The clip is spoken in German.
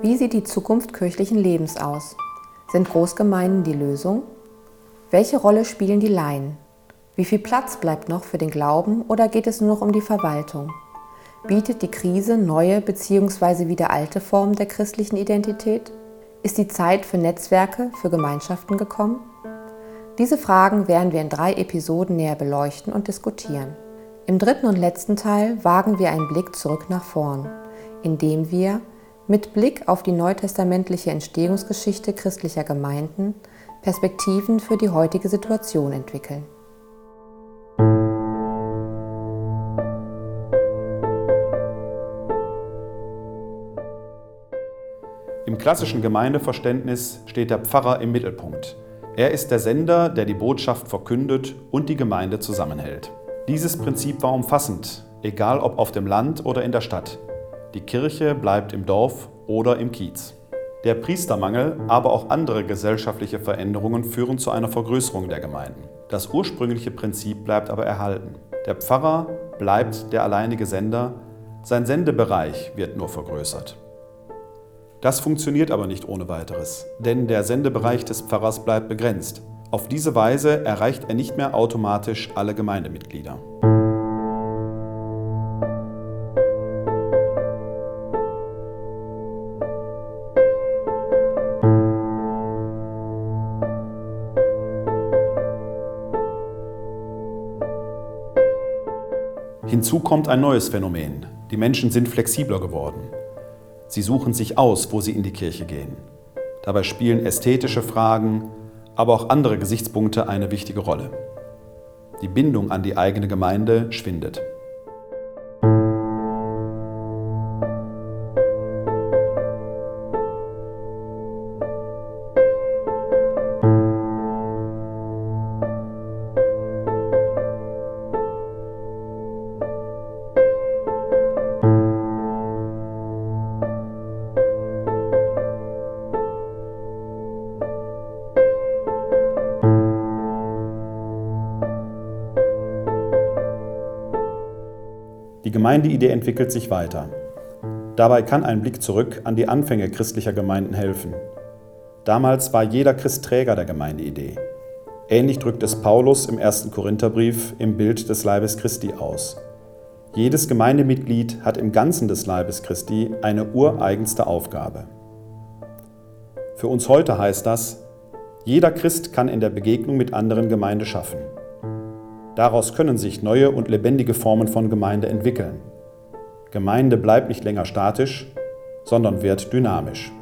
Wie sieht die Zukunft kirchlichen Lebens aus? Sind Großgemeinden die Lösung? Welche Rolle spielen die Laien? Wie viel Platz bleibt noch für den Glauben oder geht es nur noch um die Verwaltung? Bietet die Krise neue bzw. wieder alte Formen der christlichen Identität? Ist die Zeit für Netzwerke, für Gemeinschaften gekommen? Diese Fragen werden wir in drei Episoden näher beleuchten und diskutieren. Im dritten und letzten Teil wagen wir einen Blick zurück nach vorn, indem wir mit Blick auf die neutestamentliche Entstehungsgeschichte christlicher Gemeinden Perspektiven für die heutige Situation entwickeln. Klassischen Gemeindeverständnis steht der Pfarrer im Mittelpunkt. Er ist der Sender, der die Botschaft verkündet und die Gemeinde zusammenhält. Dieses Prinzip war umfassend, egal ob auf dem Land oder in der Stadt. Die Kirche bleibt im Dorf oder im Kiez. Der Priestermangel, aber auch andere gesellschaftliche Veränderungen führen zu einer Vergrößerung der Gemeinden. Das ursprüngliche Prinzip bleibt aber erhalten. Der Pfarrer bleibt der alleinige Sender, sein Sendebereich wird nur vergrößert. Das funktioniert aber nicht ohne weiteres, denn der Sendebereich des Pfarrers bleibt begrenzt. Auf diese Weise erreicht er nicht mehr automatisch alle Gemeindemitglieder. Hinzu kommt ein neues Phänomen. Die Menschen sind flexibler geworden. Sie suchen sich aus, wo sie in die Kirche gehen. Dabei spielen ästhetische Fragen, aber auch andere Gesichtspunkte eine wichtige Rolle. Die Bindung an die eigene Gemeinde schwindet. Gemeindeidee entwickelt sich weiter. Dabei kann ein Blick zurück an die Anfänge christlicher Gemeinden helfen. Damals war jeder Christ Träger der Gemeindeidee. Ähnlich drückt es Paulus im ersten Korintherbrief im Bild des Leibes Christi aus. Jedes Gemeindemitglied hat im Ganzen des Leibes Christi eine ureigenste Aufgabe. Für uns heute heißt das, jeder Christ kann in der Begegnung mit anderen Gemeinde schaffen. Daraus können sich neue und lebendige Formen von Gemeinde entwickeln. Gemeinde bleibt nicht länger statisch, sondern wird dynamisch.